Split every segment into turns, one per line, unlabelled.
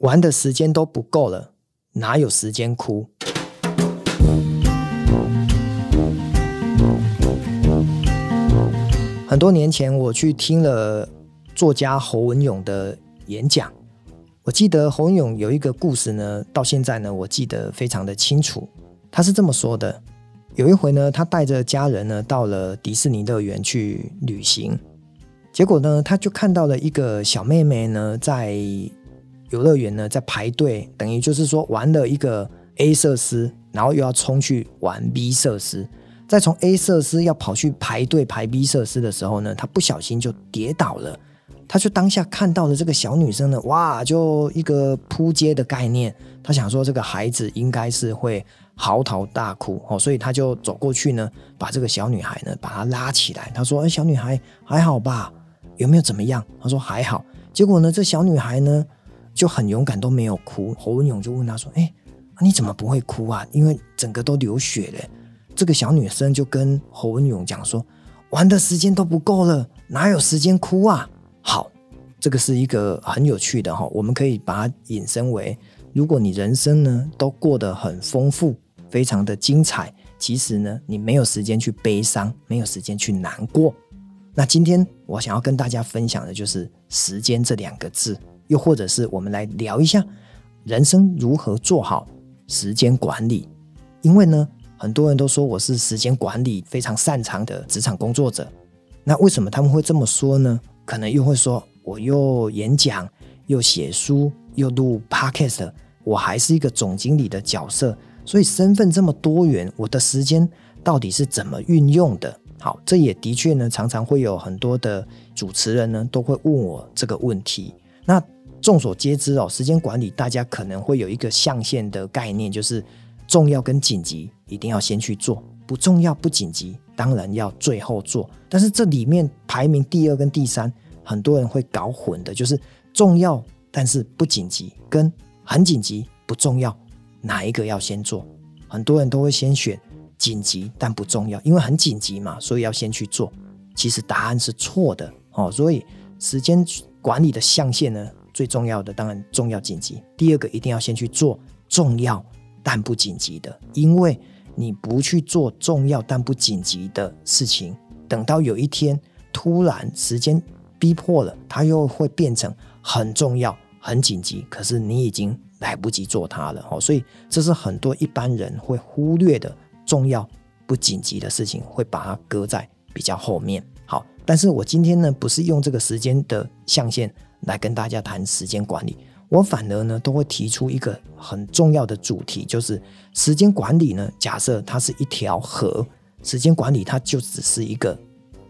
玩的时间都不够了，哪有时间哭？很多年前，我去听了作家侯文勇的演讲。我记得侯文咏有一个故事呢，到现在呢，我记得非常的清楚。他是这么说的：有一回呢，他带着家人呢到了迪士尼乐园去旅行，结果呢，他就看到了一个小妹妹呢在。游乐园呢，在排队，等于就是说玩了一个 A 设施，然后又要冲去玩 B 设施，再从 A 设施要跑去排队排 B 设施的时候呢，他不小心就跌倒了。他就当下看到了这个小女生呢，哇，就一个扑街的概念。他想说这个孩子应该是会嚎啕大哭哦，所以他就走过去呢，把这个小女孩呢把她拉起来。他说：“哎，小女孩还好吧？有没有怎么样？”他说：“还好。”结果呢，这小女孩呢。就很勇敢，都没有哭。侯文勇就问他说：“哎，你怎么不会哭啊？因为整个都流血了。”这个小女生就跟侯文勇讲说：“玩的时间都不够了，哪有时间哭啊？”好，这个是一个很有趣的哈，我们可以把它引申为：如果你人生呢都过得很丰富，非常的精彩，其实呢你没有时间去悲伤，没有时间去难过。那今天我想要跟大家分享的就是“时间”这两个字。又或者是我们来聊一下人生如何做好时间管理，因为呢，很多人都说我是时间管理非常擅长的职场工作者。那为什么他们会这么说呢？可能又会说我又演讲，又写书，又录 podcast，我还是一个总经理的角色，所以身份这么多元，我的时间到底是怎么运用的？好，这也的确呢，常常会有很多的主持人呢都会问我这个问题。那众所皆知哦，时间管理大家可能会有一个象限的概念，就是重要跟紧急一定要先去做，不重要不紧急当然要最后做。但是这里面排名第二跟第三，很多人会搞混的，就是重要但是不紧急，跟很紧急不重要，哪一个要先做？很多人都会先选紧急但不重要，因为很紧急嘛，所以要先去做。其实答案是错的哦，所以时间管理的象限呢？最重要的当然重要紧急，第二个一定要先去做重要但不紧急的，因为你不去做重要但不紧急的事情，等到有一天突然时间逼迫了，它又会变成很重要很紧急，可是你已经来不及做它了哦，所以这是很多一般人会忽略的重要不紧急的事情，会把它搁在比较后面。好，但是我今天呢，不是用这个时间的象限。来跟大家谈时间管理，我反而呢都会提出一个很重要的主题，就是时间管理呢。假设它是一条河，时间管理它就只是一个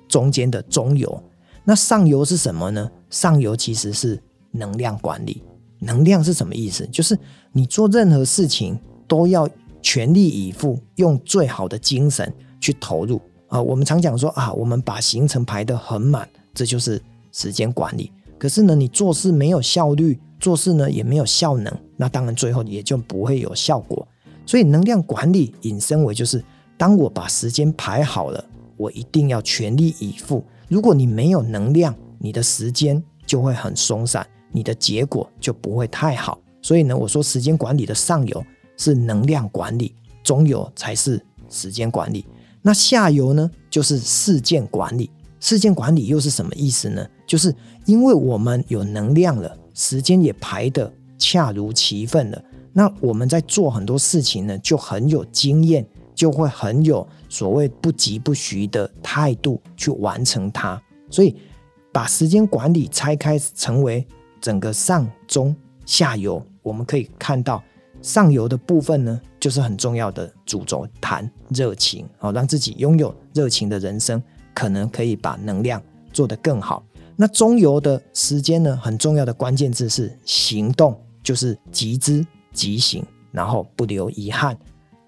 中间的中游。那上游是什么呢？上游其实是能量管理。能量是什么意思？就是你做任何事情都要全力以赴，用最好的精神去投入啊。我们常讲说啊，我们把行程排得很满，这就是时间管理。可是呢，你做事没有效率，做事呢也没有效能，那当然最后也就不会有效果。所以能量管理引申为就是，当我把时间排好了，我一定要全力以赴。如果你没有能量，你的时间就会很松散，你的结果就不会太好。所以呢，我说时间管理的上游是能量管理，中游才是时间管理。那下游呢，就是事件管理。事件管理又是什么意思呢？就是因为我们有能量了，时间也排得恰如其分了，那我们在做很多事情呢，就很有经验，就会很有所谓不疾不徐的态度去完成它。所以把时间管理拆开成为整个上中下游，我们可以看到上游的部分呢，就是很重要的主轴，谈热情，好让自己拥有热情的人生。可能可以把能量做得更好。那中游的时间呢，很重要的关键字是行动，就是集资集行，然后不留遗憾。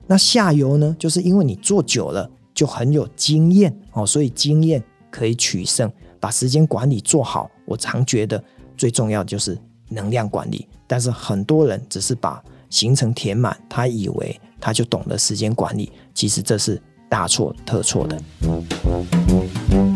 那下游呢，就是因为你做久了就很有经验哦，所以经验可以取胜。把时间管理做好，我常觉得最重要的就是能量管理。但是很多人只是把行程填满，他以为他就懂得时间管理，其实这是大错特错的。Thank you.